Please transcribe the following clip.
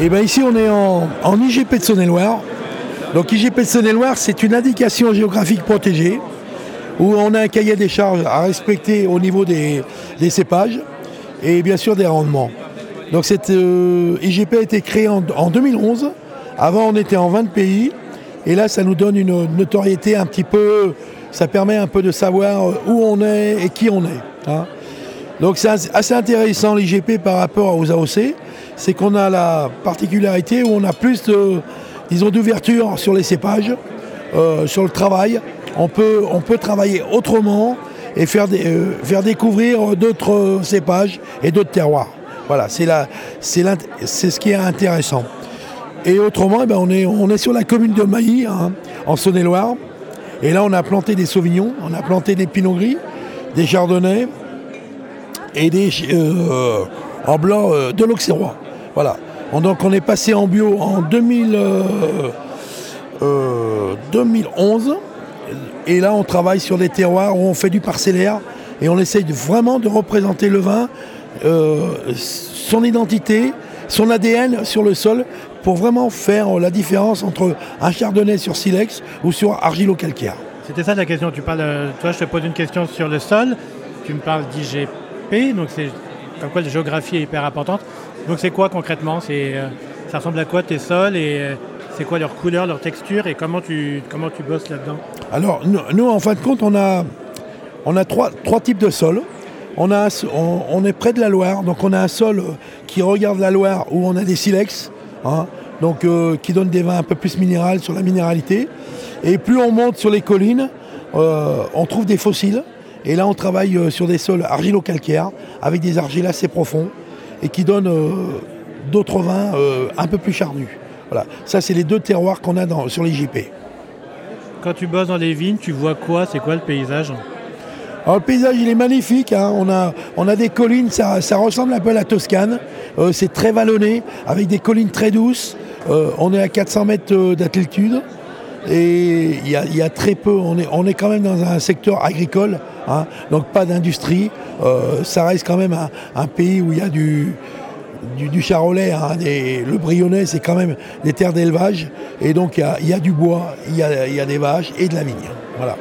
Et bien ici on est en, IGP de Saône-et-Loire. Donc IGP de Saône-et-Loire, c'est une indication géographique protégée où on a un cahier des charges à respecter au niveau des, cépages et bien sûr des rendements. Donc cette euh, IGP a été créée en, en 2011. Avant on était en 20 pays et là ça nous donne une notoriété un petit peu, ça permet un peu de savoir où on est et qui on est. hein. Donc c'est as- assez intéressant l'IGP par rapport aux AOC, c'est qu'on a la particularité où on a plus d'ouverture sur les cépages, euh, sur le travail. On peut, on peut travailler autrement et faire, euh, faire découvrir d'autres cépages et d'autres terroirs. Voilà, c'est ce qui est intéressant. Et autrement, eh ben, on, est, on est sur la commune de Mailly, hein, en Saône-et-Loire. Et là, on a planté des sauvignons, on a planté des pinots gris, des chardonnays et des euh, en blanc de l'auxerrois. Voilà. On- donc on est passé en bio en 2000, euh, euh, 2011. Et là, on travaille sur des terroirs où on fait du parcellaire et on essaye vraiment de représenter le vin, euh, son identité, son ADN sur le sol pour vraiment faire la différence entre un chardonnay sur silex ou sur argilo-calcaire. C'était ça la question. Tu parles, toi, je te pose une question sur le sol. Tu me parles d'IGP, donc c'est comme quoi la géographie est hyper importante. Donc c'est quoi concrètement? Euh, ça ressemble à quoi tes sols? Et euh, c'est quoi leur couleur, leur texture? Et comment tu comment tu bosses là-dedans? Alors, nous, en fin de compte, on a, on a trois, trois types de sols. On, a on, est près de la Loire, donc on a un sol euh, qui regarde la Loire où on a des silex, hein, donc, qui donnent des vins un peu plus minérales sur la minéralité. Et plus on monte sur les collines, on trouve des fossiles. Et là, on travaille sur des sols argilo-calcaires avec des argiles assez profonds et qui donnent euh, d'autres vins euh, un peu plus charnus. Voilà, ça, c'est les deux terroirs qu'on a dans, sur les JP. Quand tu bosses dans les vignes, tu vois quoi? C'est quoi le paysage? Alors le paysage il est magnifique, hein. on, a, on a des collines, ça, ça ressemble un peu à la Toscane, Euh, c'est très vallonné, avec des collines très douces, Euh, on est à 400 mètres d'altitude et il y a, très peu, on est, on est quand même dans un secteur agricole, hein, donc pas d'industrie, Euh, ça reste quand même un, pays où il y a du, du, charolais, hein, le Brionnais c'est quand même des terres d'élevage et donc il y a, y a du bois, il y a, il y a des vaches et de la vigne. Voilà.